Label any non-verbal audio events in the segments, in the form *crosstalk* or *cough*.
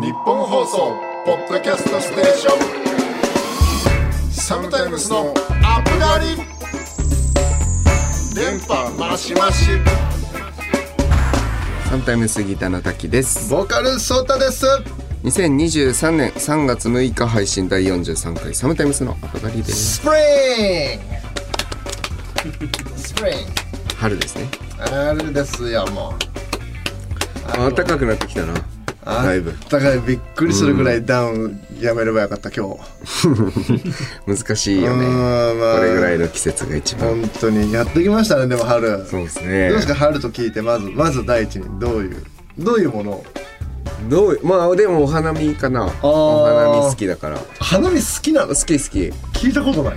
ニッポン放送ポッドキャストステーション。 SOMETIME'S のアプガリ電波マシマシ SOMETIME'S ギターの TAKKI です。ボーカル SOTA です。2023年3月6日配信第43回 SOMETIME'S のアプガリです。スプリングスプリン春ですね。グあれですよもう。暖かくなってきたなだいぶ。だからびっくりするぐらいダウンやめればよかった今日。*laughs* 難しいよね。うんまあこれぐらいの季節が一番。本当にやってきましたねでも春。そうですどうねですか春と聞いてまずまず第一にどういうどういうものを？どうまあでもお花見かな。お花見好きだから。花見好きなの？好き好き。聞いたことない。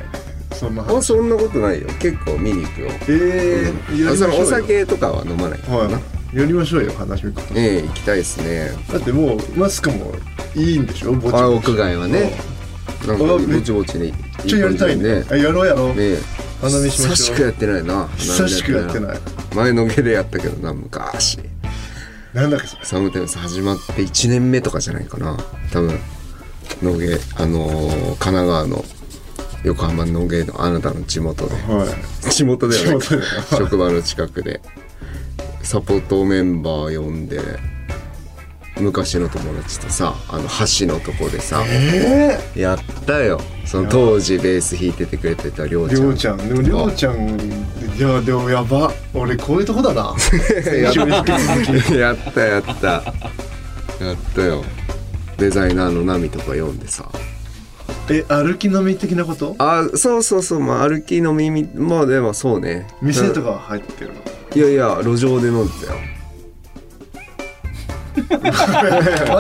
そんなあ話そんなことないよ。結構見に行くよ。ええうよ。そのお酒とかは飲まないはいやりましょうよ話見方ええ行きたいですね。だってもうマスクもいいんでしょ？ぼちぼち。あ屋外はね。なんかぼちぼちにめっちゃやりたいね。あやろうやろう。ねえ。花見しましょう。久しくやってないな。久しくやってない。前の毛でやったけどな昔。なんだっけそれ？サムテンス始まって1年目とかじゃないかな。多分野毛あのー神奈川の横浜の野毛のあなたの地元で。はい。地元ではない地元で職場の近くでサポートメンバー呼んで昔の友達とさあの橋のとこでさえやったよ。その当時ベース弾いててくれてたりょうちゃんちゃんでもりょうちゃんいやでもやば。俺こういうとこだな。*laughs* やったやった。やったよ。デザイナーのナミとか読んでさ。え歩き飲み的なこと？あそうそうそう。まあ歩き飲みあでもそうね。店とかは入ってるの？いやいや路上で飲んでたよ。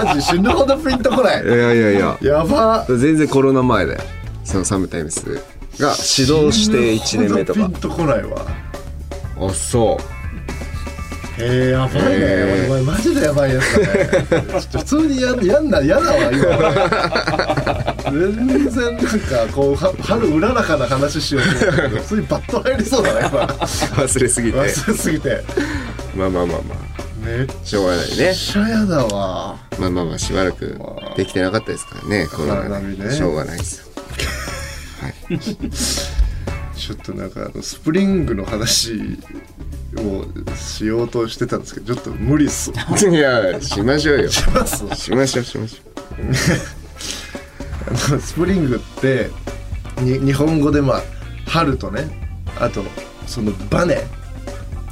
マジ死ぬほどピンとこない。いやいやいや。やば。全然コロナ前だよそのサムタイムスが。指導して1年目とか。ピンとこないわ。あそへえやばいね、へー。お前マジでやばいやつだね。ちょっと普通にやんやんな嫌だわ今全然なんかこうは春うららかな話しようと思ったけど *laughs* 普通にバッと入りそうだね今。う忘れすぎて。忘れすぎて。まあまあまあまあ。めっしょうがないね。ちゃ嫌だわ。まあまあまあしばらくできてなかったですからねコロナねしょうがないです。よはい。*laughs* ちょっとなんかあのスプリングの話をしようとしてたんですけどちょっと無理っす *laughs* いやしましょうよ。しますしましょうしましょあの *laughs* スプリングってに日本語でまあ春とねあとそのバネ。う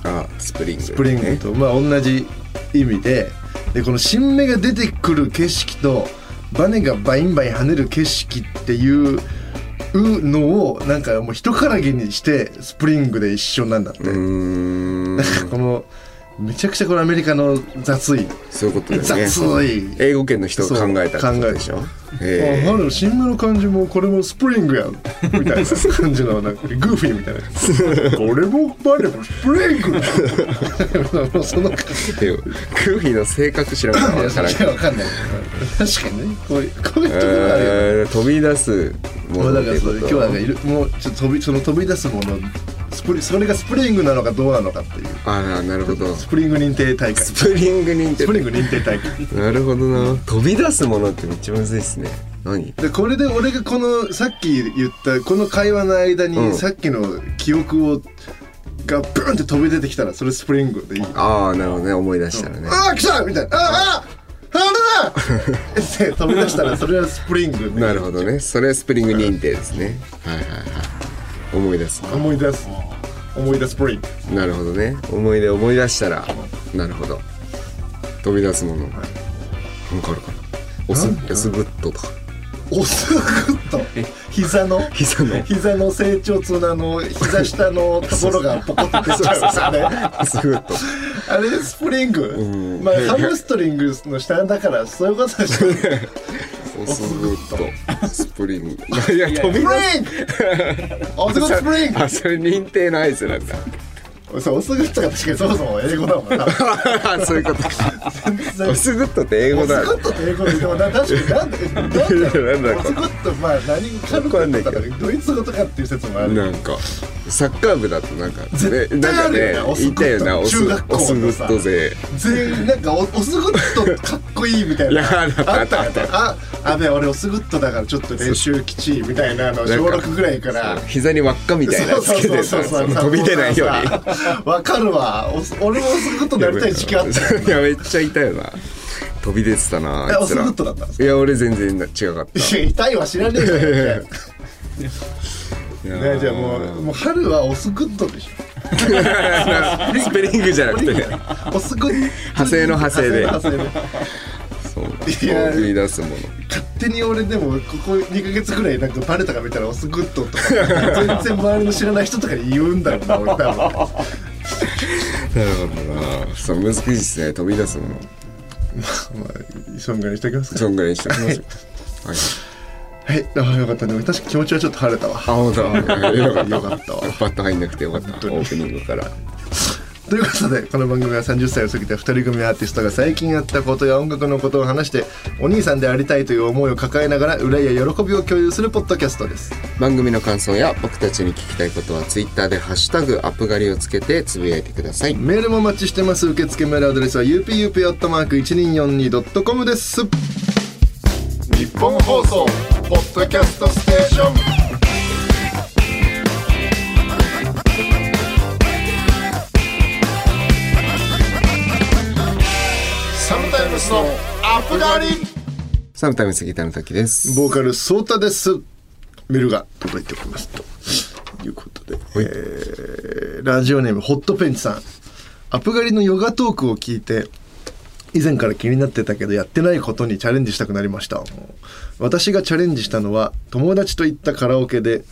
あスプリング、ね、スプリングとまあ同じ意味ででこの新芽が出てくる景色とバネがバインバイン跳ねる景色っていうのをなんかもう一からげにしてスプリングで一緒なんだって、うーん。なんかこのめちゃくちゃこのアメリカの雑いそういうことだよね。雑い。英語圏の人が考えたってことでしょ？あえ春新芽の感じもこれもスプリングやん。*laughs* みたいな感じのなんかグーフィーみたいな。これもバネもスプリング。だそのグーフィーの性格知らんから。分からんけどわかんない。確かにね。こういうこういうところがあるよね。えー飛び出すものっていうこと今日はなんかいるもうちょっと飛びその飛び出すものスプリそれがスプリングなのかどうなのかっていう。ああなるほど。スプリング認定大会。スプリング認定。スプリング認定大会。なるほどな。飛び出すものってめっちゃむずいっすね。何？でこれで俺がこのさっき言ったこの会話の間に、うん。さっきの記憶をがブーンって飛び出てきたらそれスプリングでいい。ああなるほどね。思い出したらね。ああ来たみたいな。ああああれだって飛び出したらそれはスプリングでなるほどねそれはスプリング認定ですねはいはいはい思い出す思い出す。思い出すスプリングなるほどね。思い出思い出したら。なるほど。飛び出すもの、なんかあるかな。オスオスグッドとか。オスグッド膝の？膝の？膝の成長痛のあの？膝下のところがポコッと出ちゃう。んですよねオスグッド。あれ？スプリング？ん。まあハムストリングの下だからそういうことでしょ *laughs* オスグッド。スプリング *laughs* いや飛びスプ出す。リングオスグスプリングあそれ認定の合図なんだそうオスグッドが確かにそもそも英語だもんな。*laughs* そういうことか。オスグッドって英語だ。オスグッドって英語ででもな確かになんでオスグッドまあ何カルテとかドイツ語とかっていう説もある。なんかサッカー部だとなんかね絶対あるよねなオス中学校オスグッド勢全員なんかオオスグッドかっこいいみたいな。あったあった。あべ俺オスグッドだからちょっと練習基地みたいなの小6ぐらいから膝に輪っかみたいなのつけて飛び出ないように *laughs* わかるわ。お俺もオスグッドになりたい時期あったよ *laughs* いやめっちゃいたよな。飛び出てたなえあいつら。いや俺全然違かった。いや痛いは知らねえじゃんいやねじゃあもうもう春はオスグッドでしょ。*laughs* スプリングじゃなくて。ねオスグッド。派生の派生で派生み出すもの。勝手に俺でもここ2ヶ月ぐらいなんかバレたか見たらオスグッドとか全然周りの知らない人とかに言うんだろうな俺多分。*laughs* なるほどな。そう難しいですね飛び出すもの。*laughs* まあそんぐらいにしておきますかそんぐらいにしておきましょうはい。はいああよかったでも確か気持ちはちょっと晴れたわ。あ本当。よかったよかったわ。バ *laughs* ット入んなくてよかった。オープニングからということでこの番組は30歳を過ぎた2人組アーティストが最近やったことや音楽のことを話してお兄さんでありたいという思いを抱えながら憂いや喜びを共有するポッドキャストです。番組の感想や僕たちに聞きたいことはツイッターでハッシュタグアップ狩りをつけてつぶやいてください。メールもお待ちしてます。受付メールアドレスは UPUP.1242.com です。日本放送ポッドキャストステーションスのアップガリ SOMETIME'Sギターの TAKKIです。ボーカル SOTAです。メールが届いておりますと。いうことで、えーラジオネームホットペンチさん。アップガリのヨガトークを聞いて以前から気になってたけどやってないことにチャレンジしたくなりました。私がチャレンジしたのは友達と行ったカラオケで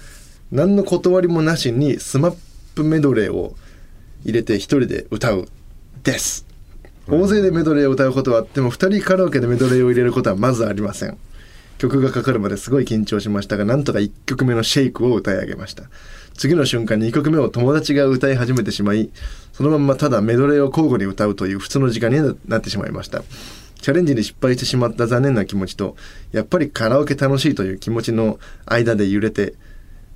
何の断りもなしにスマップメドレーを入れて一人で歌うです大勢でメドレーを歌うことはあっても2人カラオケでメドレーを入れることはまずありません。曲がかかるまですごい緊張しましたがなんとか1曲目の「シェイクを歌い上げました。次の瞬間に2曲目を友達が歌い始めてしまいそのまんまただメドレーを交互に歌うという普通の時間になってしまいました。チャレンジに失敗してしまった残念な気持ちとやっぱりカラオケ楽しいという気持ちの間で揺れて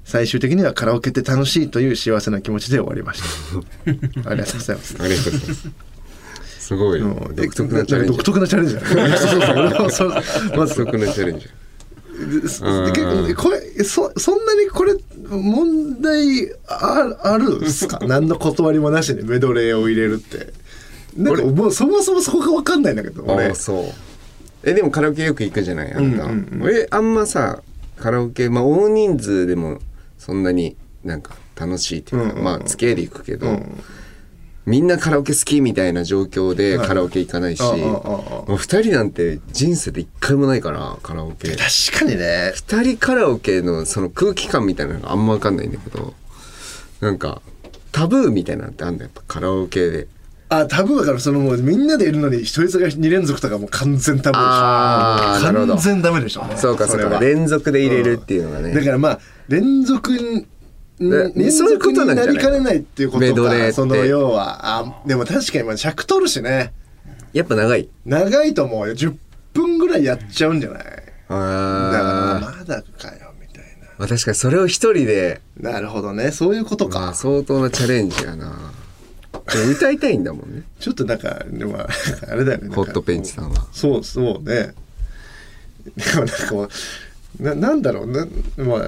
最終的にはカラオケって楽しいという幸せな気持ちで終わりました。*laughs* ありがとうございます。ありがとうございますすごい。うん独特なチャレンジ。独特なチャレンジ。そうそうそう。まず独特なチャレンジ。結構これそそんなにこれ問題ああるんすか？何の断りもなしにメドレーを入れるって。なんかもうそもそもそこが分かんないんだけど俺。そう。えでもカラオケよく行くじゃない？あなた、うんうんうん。俺あんまさカラオケまあ大人数でもそんなになんか楽しいっていうか、うんうんうん。まあ付き合いで行くけど、うんみんなカラオケ好きみたいな状況でカラオケ行かないし、もう二人なんて人生で一回もないからカラオケ。確かにね。二人カラオケのその空気感みたいなのがあんま分かんないんだけどなんかタブーみたいなのってあんだよやっぱカラオケで。あタブーだからそのもうみんなでいるのに一人が2連続とかもう完全タブーでしょ。あーなるほど。完全ダメでしょ。そうかそうか。連続で入れるっていうのがね、だからまあ連続にで連そういうことなんじゃなりかねないっていうことかその要は。あでも確かにまあ尺取るしね。やっぱ長い。長いと思うよ。10分ぐらいやっちゃうんじゃない？だからまだかよみたいまあ確かにそれを一人で。ななるほどね。そういうことまあか相当なチャレンジやな。歌いたいんだもんね。ちょっとなんかでも *laughs* あれだよね。ホットペンチさんは。そうそうね。でもなんかななんだろうなまあ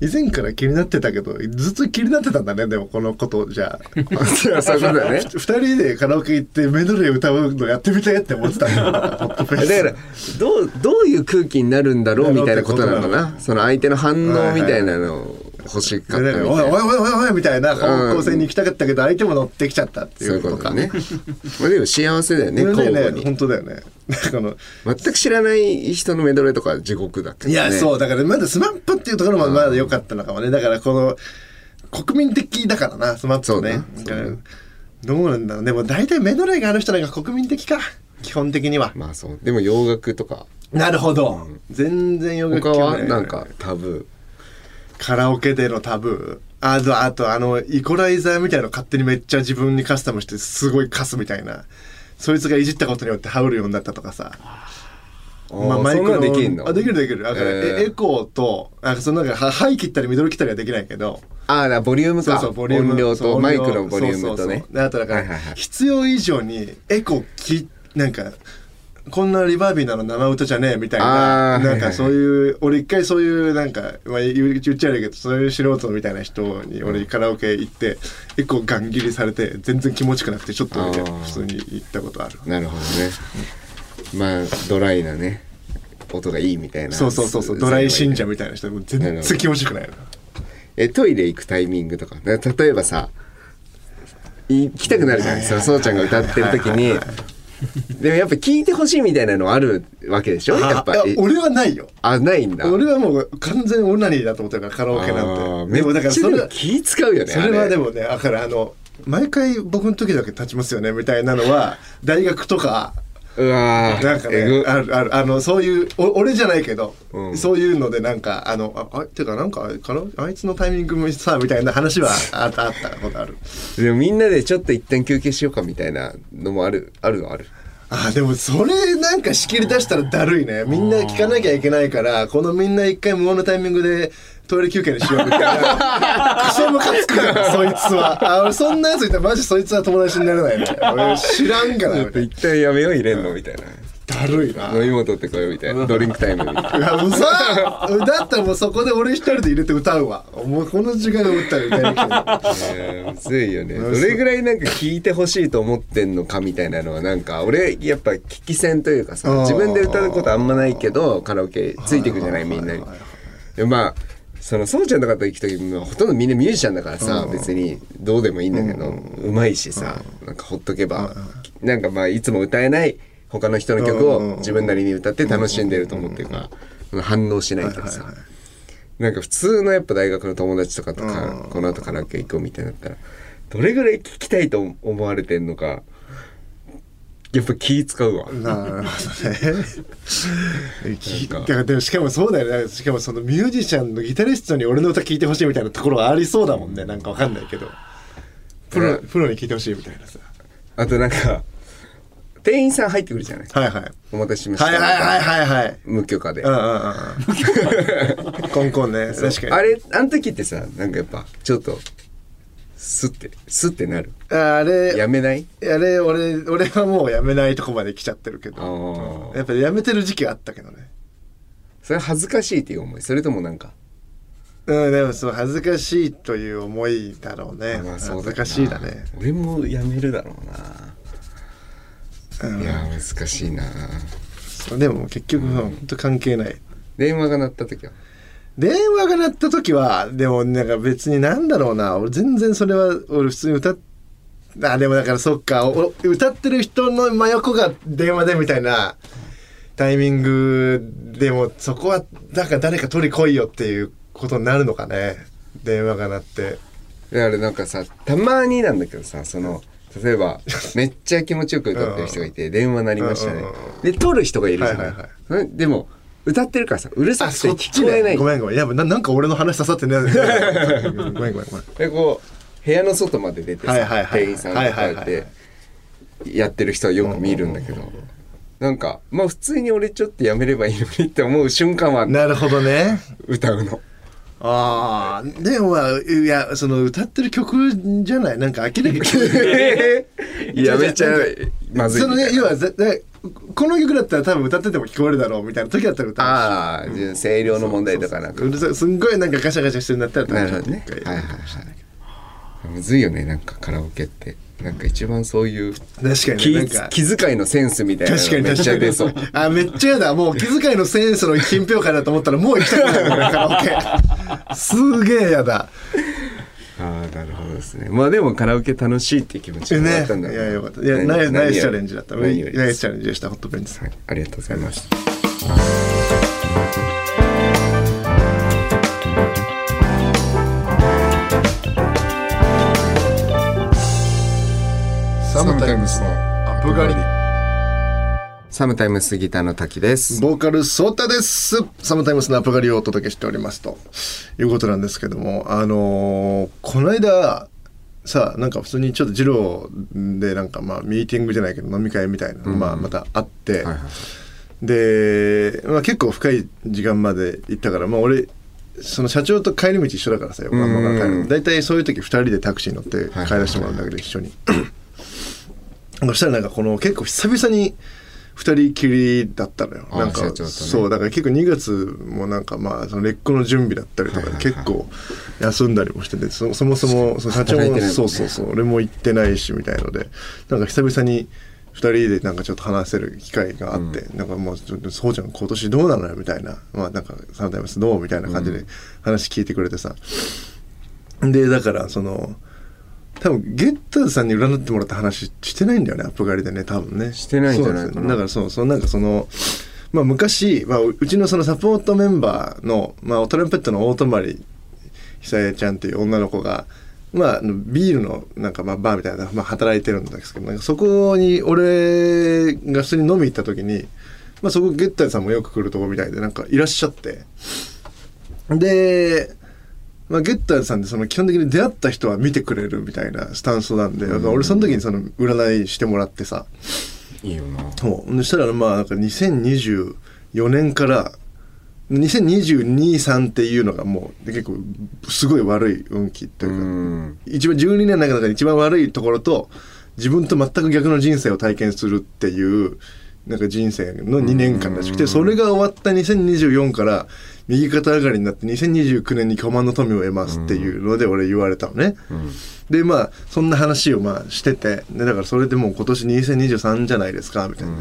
以前から気になってたけどずっと気になってたんだね。でもこのことじゃあ。*laughs* そういうことだね。*laughs* 二人でカラオケ行ってメドレー歌うのやってみたいって思ってた。*laughs* んだだからどうどういう空気になるんだろうみたいなことなのかな。その相手の反応みたいなのを欲しかったみおいおいなおいおいみたいな方向性に行きたかったけど相手も乗ってきちゃったっていそうこととだね。まあでも幸せだよねこれね本当だよね。この全く知らない人のメドレーとか地獄だけどね。いやそうだからまだスマップっていうところもまだ良かったのかもね。だからこの国民的だからなスマップね。どうなんだろうでも大体メドレーがある人なんか国民的か？基本的には。まあそう。でも洋楽とか。なるほど。全然洋楽他はなんかタブカラオケでのタブあと、あと、あの、イコライザーみたいなの勝手にめっちゃ自分にカスタムしてすごい貸すみたいな。そいつがいじったことによってハウルようになったとかさ。まあ、そんなのできんの？あ、できるできる。だから、えーえエコーと、あそのなんか、イ切ったりミドル切ったりはできないけど、ああ、だボリュームか。そうそう、ボリューム。音量とマイクのボリュームとねそうそうそう。であとだから、はいはいはい必要以上にエコき、なんか、こんなリバービーなの生歌じゃねえみたいな、なんかそういう、俺一回そういうなんか、まあ、言っちゃうけど、そういう素人みたいな人に俺カラオケ行って、エコガン切りされて、全然気持ちよくなくて、ちょっと普通に行ったことある。なるほどね。まあ、ドライなね、音がいいみたいな。そうそうそうそう、ドライ信者みたいな人、もう全然気持ちよくないの。え、トイレ行くタイミングとか？ね例えばさ、行きたくなるじゃないですか。そうちゃんが歌ってる時に。*laughs* でもやっぱ聞いてほしいみたいなのあるわけでしょ？やっぱ俺はないよ。あ、ないんだ。俺はもう完全にオナニーだと思ってるからカラオケあなんーて。でもだからそれは、気使うよね。それはでも。もね、だからあの、毎回僕の時だけ立ちますよねみたいなのは、大学とか、うわー。なんかねあるある、あの、そういう、お俺じゃないけど、うん。そういうのでなんか、あの、あ、あてかなんか、あいつのタイミングもさ、みたいな話はあった、あったことある。でもみんなでちょっと一旦休憩しようかみたいなのもある、あるのある？あでもそれなんか仕切り出したらだるいね。みんな聞かなきゃいけないからこのみんな一回無音のタイミングでトイレ休憩にしようみたいな。クソムカつくからそいつは。あ俺そんなやついたらマジそいつは友達になれないね俺知らんからみたい一旦やめよう入れんのみたいな。なだるいな。飲み物取ってこようみたいな。ドリンクタイムみたいな。いやうざだったらもうそこで俺一人で入れて歌うわ。もうこの時間が歌う歌いに来てるえーむずいよね。どれぐらいなんか聞いてほしいと思ってんのかみたいなのはなんか俺やっぱ聞き戦というかさ自分で歌うことあんまないけどカラオケついてくじゃないみんなに。でまあそのそうちゃんとかと行く時もほとんどみんなミュージシャンだからさ別にどうでもいいんだけどうまいしさなんかほっとけばなんかまあいつも歌えない他の人の曲を自分なりに歌って楽しんでると思ってるから反応しないけどさ。なんか普通のやっぱ大学の友達とかとか、この後カラオケ行こうみたいになったら、どれぐらい聞きたいと思われてんのか、やっぱ気使うわ。なるほどね。かだからでもしかもそうだよね。しかもそのミュージシャンのギタリストに俺の歌聴いてほしいみたいなところはありそうだもんね。なんかわかんないけど。プロ、プロに聴いてほしいみたいなさ。あとなんか、店員さん入ってくるじゃない？はいはい。お待たせしました。はいはいはいはいはい。無許可で。うんうんうんうん。*laughs* コンコンね。確かに。あれ、あの時ってさ、なんかやっぱ、ちょっと、スッて、スッてなる。あれ、やめない？あれ、俺、俺はもうやめないとこまで来ちゃってるけあど。あ。やっぱやめてる時期あったけどね。それ恥ずかしいっていう思い。それともなんか、うん、でもそう恥ずかしいという思いだろうね。まあそう恥ずかしいだね。俺もやめるだろうな。いや、難しいな。でも結局本当関係ない。電話が鳴った時は。電話が鳴った時はでもなんか別になんだろうな。俺全然それは俺普通に歌っあでもだからそっか。お歌ってる人の真横が電話でみたいなタイミングでもそこはだから誰か取り来いよっていうことになるのかね。電話が鳴って。だからなんかさたまになんだけどさその例えばめっちゃ気持ちよく歌ってる人がいて *laughs* 電話鳴りましたね。で撮る人がいるじゃない。はいはいうんでも歌ってるからさうるさあくて聞こえない。ごめんごめん。いやななんか俺の話刺さってね。*laughs* ごめんごめんごめん。ごめんでこう部屋の外まで出てさ、はいはいはい。店員さんがこうやってやってる人はよく見るんだけど。なんかまあ普通に俺ちょっとやめればいいのにって思う瞬間はなるほどね。歌うの。ああでもまあいやその歌ってる曲じゃない？なんか明らかにやめちゃまずいそのね要はこの曲だったら多分歌ってても聞こえるだろうみたいな時だったら歌うし。ああ、じゃあ声量の問題とかなんか。うるさいすんごいなんかガシャガシャしてるんだったらなるほどねはいはいはい。むずいよねなんかカラオケって。なんか一番そういう確かにか。気遣いのセンスみたいなの確かにめっちゃ出そう。あめっちゃやだ。もう気遣いのセンスの品評会だと思ったらもう行きたくない俺カラオケ。すげえやだああなるほどですね。まあでもカラオケ楽しいっていう気持ちがあったんだいやよかった。いやナイスナイスチャレンジだった。ナ何よりですイスチャレンジでしたホットペンですはいありがとうございましたサムタイムスのアップ狩りサムタイムスギターの滝です。ボーカルソータです。サムタイムスのアップガリをお届けしておりますと。いうことなんですけどもあのーこの間さなんか普通にちょっと二郎でなんかまあミーティングじゃないけど飲み会みたいなの、まあまたあって、はいはいで、まあ、結構深い時間まで行ったからまあ俺その社長と帰り道一緒だからさ横浜から帰るの。大体そういう時2人でタクシー乗って帰らせてもらうんだけど一緒に。*clears throat* そしたらなんかこの結構久々に二人きりだったのよ。あなんか、ね。そうだから結構2月もなんかまあその劣行の準備だったりとかで結構休んだりもしててそそもそもその社長もね。そうそうそう俺も行ってないしみたいのでなんか久々に二人でなんかちょっと話せる機会があって、なんかもうちょっとそうちゃん今年どうなのよみたいな。まあなんかサムタイムスどうみたいな感じで話聞いてくれてさ、でだからその多分ゲッターズさんに占ってもらった話してないんだよねアップ狩りでね多分ね。してないんじゃないかな。だからそうそうなんかそのまあ昔、まあ、ううちのそのサポートメンバーの、まあ、トランペットの大泊久江ちゃんっていう女の子がまあビールのなんかまあバーみたいな、まあ、働いてるんですけどそこに俺が普通に飲み行った時に、まあ、そこゲッターズさんもよく来るとこみたいでなんかいらっしゃって。でまあ、ゲッターズさんってその基本的に出会った人は見てくれるみたいなスタンスなんで、俺その時にその占いしてもらってさいいよな。そうそしたらまあなんか2024年から2022-3っていうのがもう結構すごい悪い運気というか、うん。一番12年の中で一番悪いところと自分と全く逆の人生を体験するっていうなんか人生の2年間らしくてそれが終わった2024から右肩上がりになって2029年に巨万の富を得ますっていうので俺言われたのね。でまあそんな話をまあしててでだからそれでもう今年2023じゃないですかみたいな。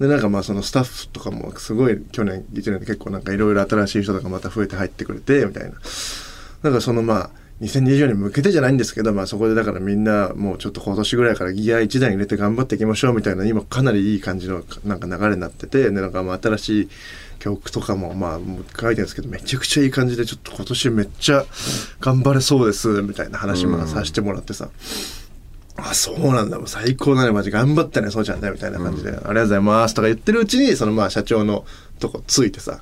でなんかまあそのスタッフとかもすごい去年1年で結構なんかいろいろ新しい人とかまた増えて入ってくれてみたいな。だからそのまあ2020年に向けてじゃないんですけど、まあ、そこでだからみんなもうちょっと今年ぐらいからギア1台入れて頑張っていきましょうみたいな今かなりいい感じのなんか流れになっててでなんかまあ新しい曲とかもまあもう書いてるんですけどめちゃくちゃいい感じでちょっと今年めっちゃ頑張れそうですみたいな話もさせてもらってさ。あそうなんだ。もう最高だね。マジ頑張ったねそうちゃんだよみたいな感じで、ありがとうございます。とか言ってるうちにそのまあ社長のとこついてさ、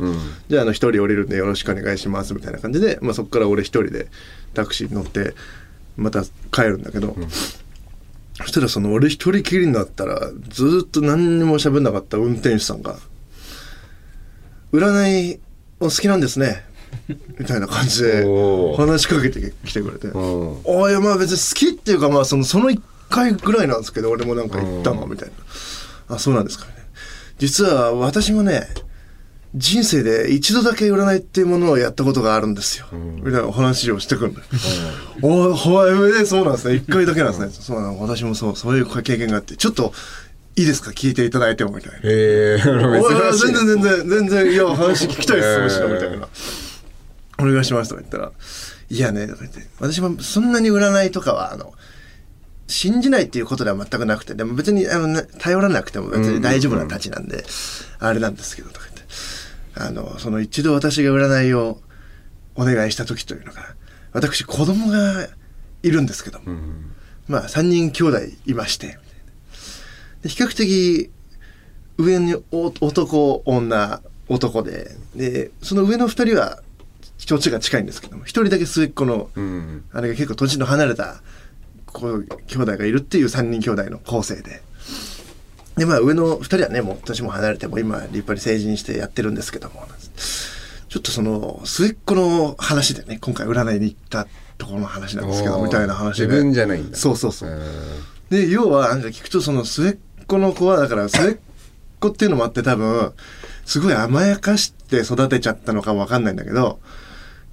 じゃああの一人降りるんでよろしくお願いします。みたいな感じで、まあ、そこから俺一人でタクシーに乗ってまた帰るんだけど、そしたらその俺一人きりになったらずーっと何にも喋んなかった運転手さんが「占いお好きなんですね」*laughs* みたいな感じで話しかけてきてくれて。うん。あいやまあ別に好きっていうかまあそのその1回ぐらいなんですけど俺もなんか言ったのみたいな。あそうなんですかね。実は私もね人生で一度だけ占いっていうものをやったことがあるんですよ、みたいなお話をしてくるのよ、おはいえそうなんですね。1回だけなんですね、そうなの私もそうそういう経験があって。ちょっといいですか？聞いていただいてもみたいな。へえ、おい珍しい。全然全然全然いや話聞きたいです。むしろみたいえな「お願いします」とか言ったら「いやね」とか言って。私もそんなに占いとかはあの信じないっていうことでは全くなくてでも別にあの、ね、頼らなくても別に大丈夫なたちなんで、あれなんですけどとか言ってあのその一度私が占いをお願いした時というのが私子供がいるんですけども、まあ3人兄弟いまして比較的上にお男女男ででその上の2人は年が近いんですけども1人だけ末っ子の、うん。あれが結構年の離れたこう兄弟がいるっていう3人兄弟の構成で。でまあ上の2人はねもう年も離れても今立派に成人してやってるんですけども。ちょっとその末っ子の話でね今回占いに行ったところの話なんですけどみたいな話で。自分じゃないんだ。そうそうそう、うん。で要はなんか聞くとその末っ子の子はだから末っ子っていうのもあって多分すごい甘やかして育てちゃったのかもわかんないんだけど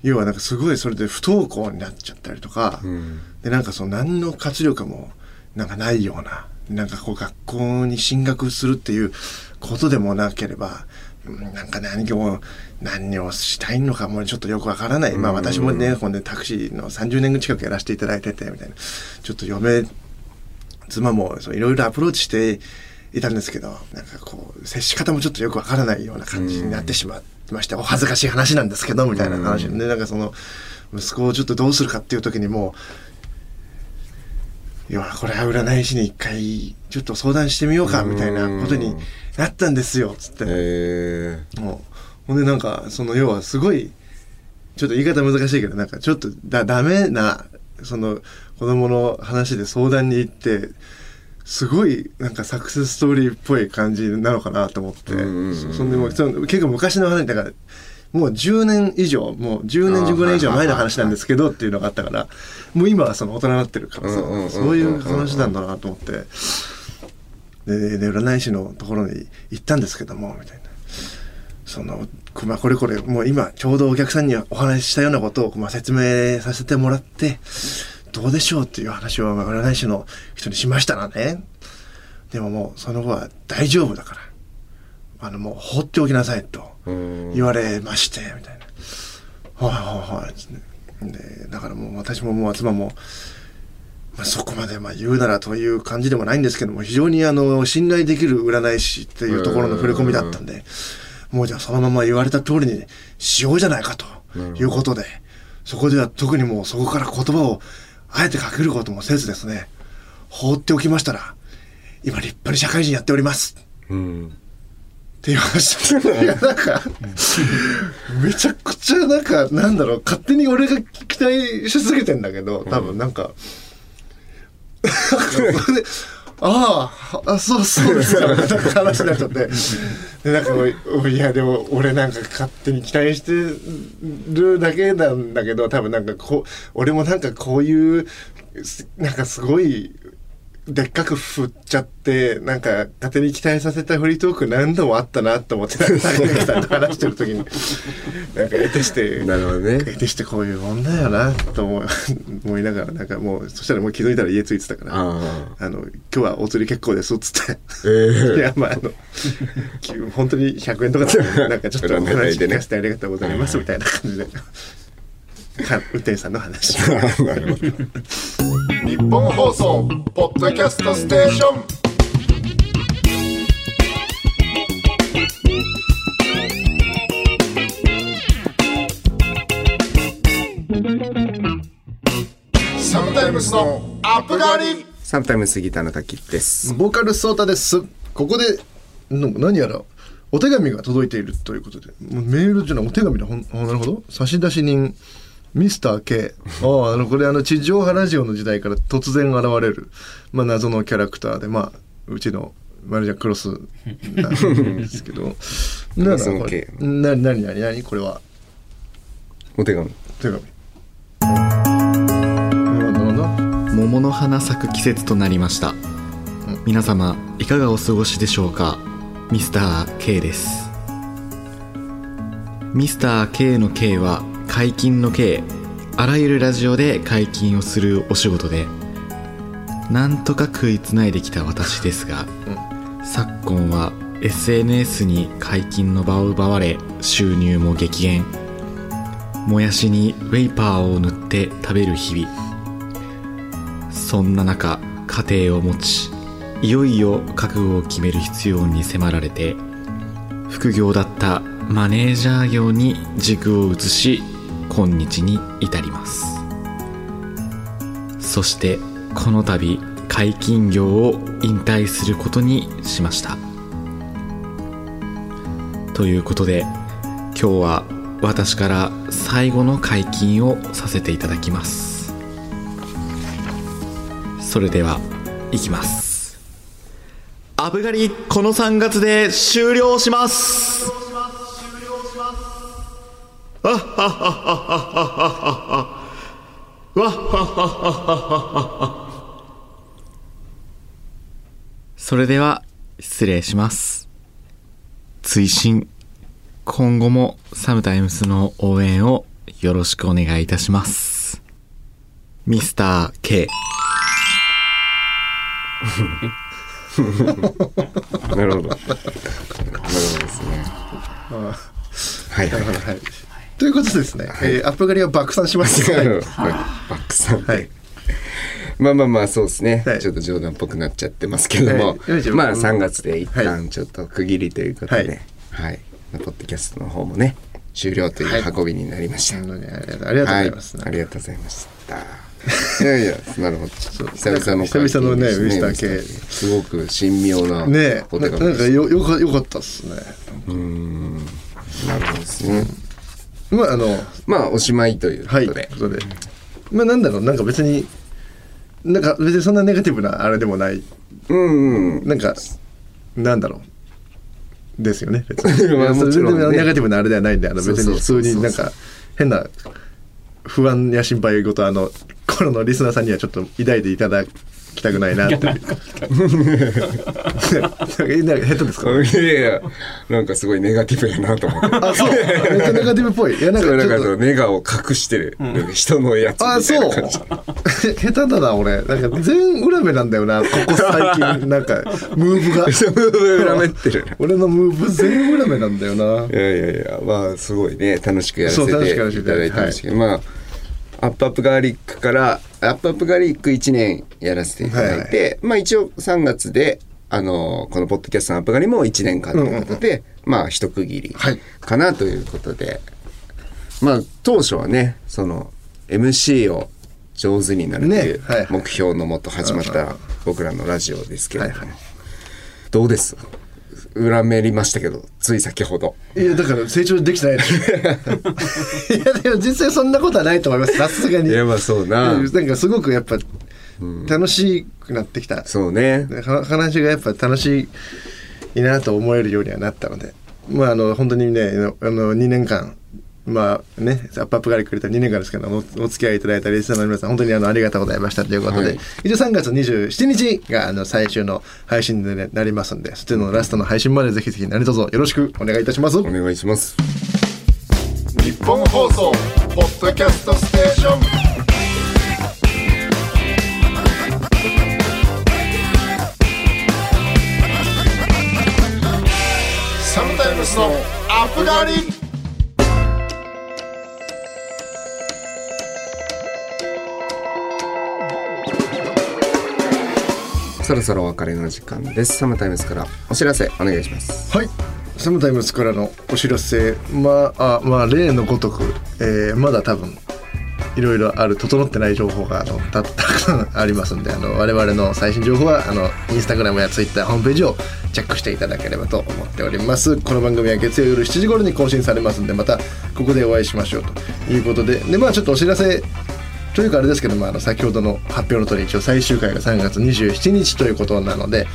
要はなんかすごいそれで不登校になっちゃったりとか、んでなんかその何の活力もなんかないようななんかこう学校に進学するっていうことでもなければうんなんか何を何をしたいのかもちょっとよくわからない、まあ私もねこのねタクシーの30年近くやらせていただいててみたいな。ちょっと嫁妻もいろいろアプローチしていたんですけどなんかこう接し方もちょっとよくわからないような感じになってしまいまして、お恥ずかしい話なんですけどみたいな話。で、なんかその息子をちょっとどうするかっていう時にもういやこれは占い師に一回ちょっと相談してみようかみたいなことになったんですよつって。えもうほんでなんかその要はすごいちょっと言い方難しいけどなんかちょっとだダメなその子供の話で相談に行ってすごいなんかサクセスストーリーっぽい感じなのかなと思って、うんうんうんそそんでも結構昔の話だからもう10年以上もう10年あー15年以上前の話なんですけどっていうのがあったからもう今はその大人になってるからさそういう話なんだなと思って。でで占い師のところに行ったんですけどもみたいな。そのこまあこれこれもう今ちょうどお客さんにお話ししたようなことをまあ説明させてもらってどうでしょうっていう話をまあ占い師の人にしましたらね。でももうその後は大丈夫だからあのもう放っておきなさいとうん。言われましてみたいな「はいはいはい」でだからもう私ももう妻も、まあ、そこまでまあ言うならという感じでもないんですけども非常にあの信頼できる占い師っていうところの触れ込みだったんでもうじゃあそのまま言われた通りにしようじゃないかということでそこでは特にもうそこから言葉をあえてかけることもせずですね放っておきましたら今立派に社会人やっております。うんって言いました。いや、なんか、めちゃくちゃなんか、なんだろう、勝手に俺が期待しすぎてんだけど、多分なんか、なんかそれで、ああ、あ、そうそうですか、みたいな話になっちゃって。で、なんかもう、いや、でも俺なんか勝手に期待してるだけなんだけど、多分なんかこう、俺もなんかこういう、すなんかすごい、でっかく振っちゃってなんか勝手に期待させたフリートーク何度もあったなと思って竹内さんと話してる時に。*laughs* なんか得てしてなるほどね。得てしてこういうもんだよなと思い思いながらなんかもうそしたらもう気づいたら家着いてたから「ああ。の今日はお釣り結構です」っつって。えいやまああのき本当に100円とかだったらなんかちょっとお話聞かせてありがとうございますみたいな感じで。か運転手さんの話 *laughs* なるほど日本放送ポッドキャストステーションサムタイムスのアップガリサムタイム杉田の滝ですボーカルソータです。ここでの何やらお手紙が届いているということで、もうメールじゃないお手紙だ。ほんあなるほど。差出人ミスター K。ああ、あのこれあの地上波ラジオの時代から突然現れる。まあ謎のキャラクターで、まあうちのマルジャクロスなんですけど、なロスのこれ K な何何何これは。お手紙。手紙。桃の花咲く季節となりました、皆様いかがお過ごしでしょうか？ミスター K ですミスター K の K は解禁の K あらゆるラジオで解禁をするお仕事で。なんとか食いつないできた私ですが、昨今は SNS に解禁の場を奪われ収入も激減。もやしにウェイパーを塗って食べる日々。そんな中家庭を持ちいよいよ覚悟を決める必要に迫られて副業だったマネージャー業に軸を移し今日に至ります。そしてこの度解禁業を引退することにしました。ということで今日は私から最後の解禁をさせていただきます。それではいきます。アブガリこの3月で終了します。わっはっはっはっはっはわっはっはっはっはそれでは失礼します。追伸。今後もサムタイムスの応援をよろしくお願いいたします。ミスター K なるほど。なるほどですね。はい。はいはいはい。ということでですね、えーアップガリは爆散しました。はい。バックさんはい。まあまあまあそうですね、はい。ちょっと冗談っぽくなっちゃってますけども、はい。まあ3月で一は旦ちょっと区切りということで、はい。ポッドキャストの方もね終了という運びになりました、ありがとうございます。はい、ありがとうございました。い。やいやなるほど。久々の久々のねウィスター系。すごく神妙なねおななんかよよかよかったっすね。なるほどですねまああのまあおしまいというこはいとで、ことで。まあなんだろうなんか別になんか別にそんなネガティブなあれでもない。うんうん。なんかなんだろう。ですよね別に。*laughs* まあね。ネガティブなあれではないんであの別に普通になんか変な不安や心配事あの頃のリスナーさんにはちょっと抱いていただきたくないなって。*laughs* なんか下手ですかいやいやなんかすごいネガティブやなと思って。*laughs* あそう。めっちゃネガティブっぽい。いやなんかなんかネガを隠してる、人のやつあそう。*laughs* 下手だな俺。なんか全裏目なんだよなここ最近。なんかムーブが。裏目ってる。俺のムーブ全裏目なんだよな。いやいやいやまあすごいね。楽しくやらせてそう楽しくやらせていただいて。ましたけど、まあアップアップガーリックからアップアップガーリック1年やらせていただいて、まあ一応3月であのこのポッドキャストのアップガリも1年間ということで、まあ一区切りはい。かなということで、まあ当初はねその MC を上手になるというね。はい目標のもと始まった僕らのラジオですけれども、はいはい。どうです？裏めりましたけどつい先ほど。いやだから成長できてないです *laughs* いやでも実際そんなことはないと思います。さすがに。いやまあそうな。なんかすごくやっぱ楽しくなってきた、そうね。は話がやっぱ楽しいなと思えるようにはなったので。まああの本当にねあの2年間まあねアップアップガリくれた2年間ですけどおお付き合いいただいたリスナーの皆さん本当にあのありがとうございましたということで、はい。一応3月27日があの最終の配信で、ね、なりますんでそっちのラストの配信までぜひぜひ何卒よろしくお願いいたします。お願いします。日本放送ポッドキャストステーション。サムタイムスのアップガリそろそろお別れの時間ですサムタイムスからお知らせお願いしますはい。SOMETIME'Sからのお知らせ、まあ、あまあ、例のごとく、えーまだ多分、いろいろある、整ってない情報があのたたくさんありますんで、あの我々の最新情報は、あの、インスタグラムやツイッター、ホームページをチェックしていただければと思っております。この番組は月曜夜7時頃に更新されますんで、またここでお会いしましょうということで、で、まあちょっとお知らせというかあれですけどもあの先ほどの発表の通り一応最終回が3月27日ということなので、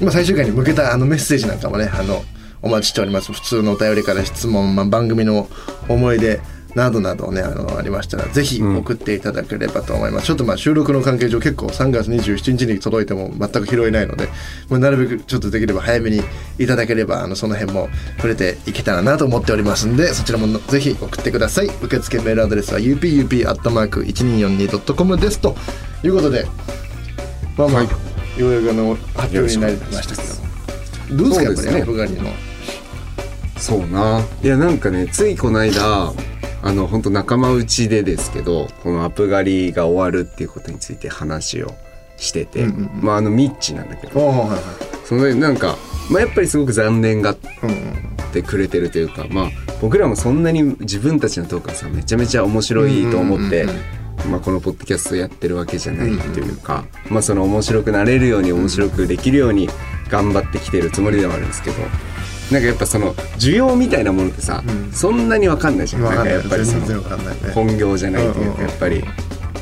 まあ、最終回に向けたあのメッセージなんかもねあのお待ちしております。普通のお便りから質問、まあ、番組の思い出などなどねあのありましたらぜひ送っていただければと思います、ちょっとまあ収録の関係上結構3月27日に届いても全く拾えないので、まあ、なるべくちょっとできれば早めにいただければあのその辺も触れていけたらなと思っておりますんでそちらもぜひ送ってください。受付メールアドレスは upup.1242.com ですということでまあまあ、ようやくあの発表になりましたけどどうですかやっぱりねアフガニの。そうな。いやなんかねついこの間あの本当仲間内でですけどこのアプ狩りが終わるっていうことについて話をしてて、まああのミッチなんだけどはいはい。そのなんか、まあ、やっぱりすごく残念がっうんうんてくれてるというか、まあ、僕らもそんなに自分たちのトークがさめちゃめちゃ面白いと思って、まあ、このポッドキャストやってるわけじゃないというか、まあ、その面白くなれるように面白くできるように頑張ってきてるつもりではあるんですけどなんかやっぱその需要みたいなものってさ、そんなに分かんないじゃん。なんかやっぱりその全然わかんないね。本業じゃないといううんうんうん。かやっぱり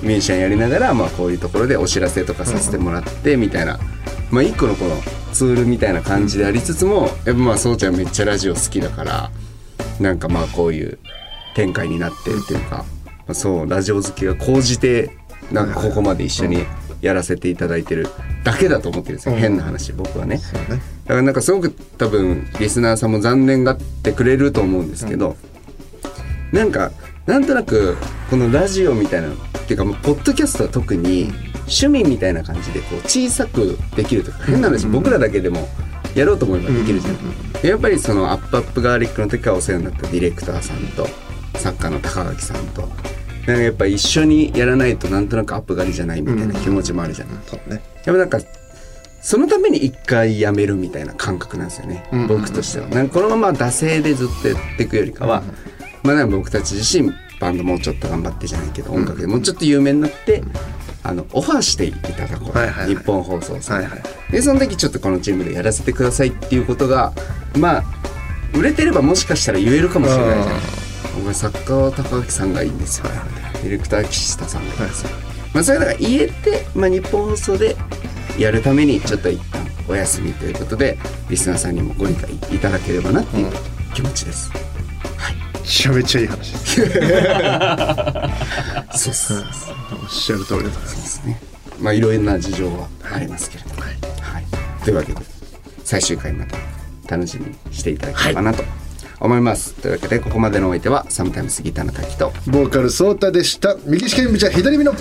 ミュージシャンやりながらまあこういうところでお知らせとかさせてもらってみたいな。まあ一個のこのツールみたいな感じでありつつもやっぱまあそうちゃんめっちゃラジオ好きだからなんかまあこういう展開になってるっていうかまあそうラジオ好きが高じてなんかここまで一緒にやらせていただいてるだけだと思ってるんですよ。変な話僕はね。そうねだからなんかすごく多分リスナーさんも残念がってくれると思うんですけど、なんかなんとなくこのラジオみたいなっていうかもうポッドキャストは特に趣味みたいな感じでこう小さくできるとか変な話僕らだけでもやろうと思えばできるじゃん。でやっぱりそのアップアップガーリックの時からお世話になったディレクターさんと作家の高垣さんと。なんかやっぱ一緒にやらないとなんとなくアップ狩りじゃないみたいな気持ちもあるじゃん。そうね。やっぱなんかそのために一回やめるみたいな感覚なんですよね、僕としては。なんかこのまま惰性でずっとやっていくよりかは、まあなんか僕たち自身バンドもうちょっと頑張ってじゃないけど音楽でもうちょっと有名になって、あのオファーしていただこう、はいはいはい。日本放送さん、はいはい。でその時ちょっとこのチームでやらせてくださいっていうことがまあ売れてればもしかしたら言えるかもしれないじゃない。僕作家は高垣さんがいいんですよ、ディレクター岸下さんがいいんですよ、まあそういうのが言えて、まあ、日本放送でやるためにちょっと一旦お休みということでリスナーさんにもご理解いただければなっていう気持ちです、めちゃめちゃいい話です。そうっすおっしゃる通りだと思いますね。まあいろいろな事情はありますけれども、はい。というわけで最終回まで楽しみにしていただければなと思います。というわけでここまでのお相手はサムタイムスギターの滝とボーカルソータでした。右視点じゃ左見の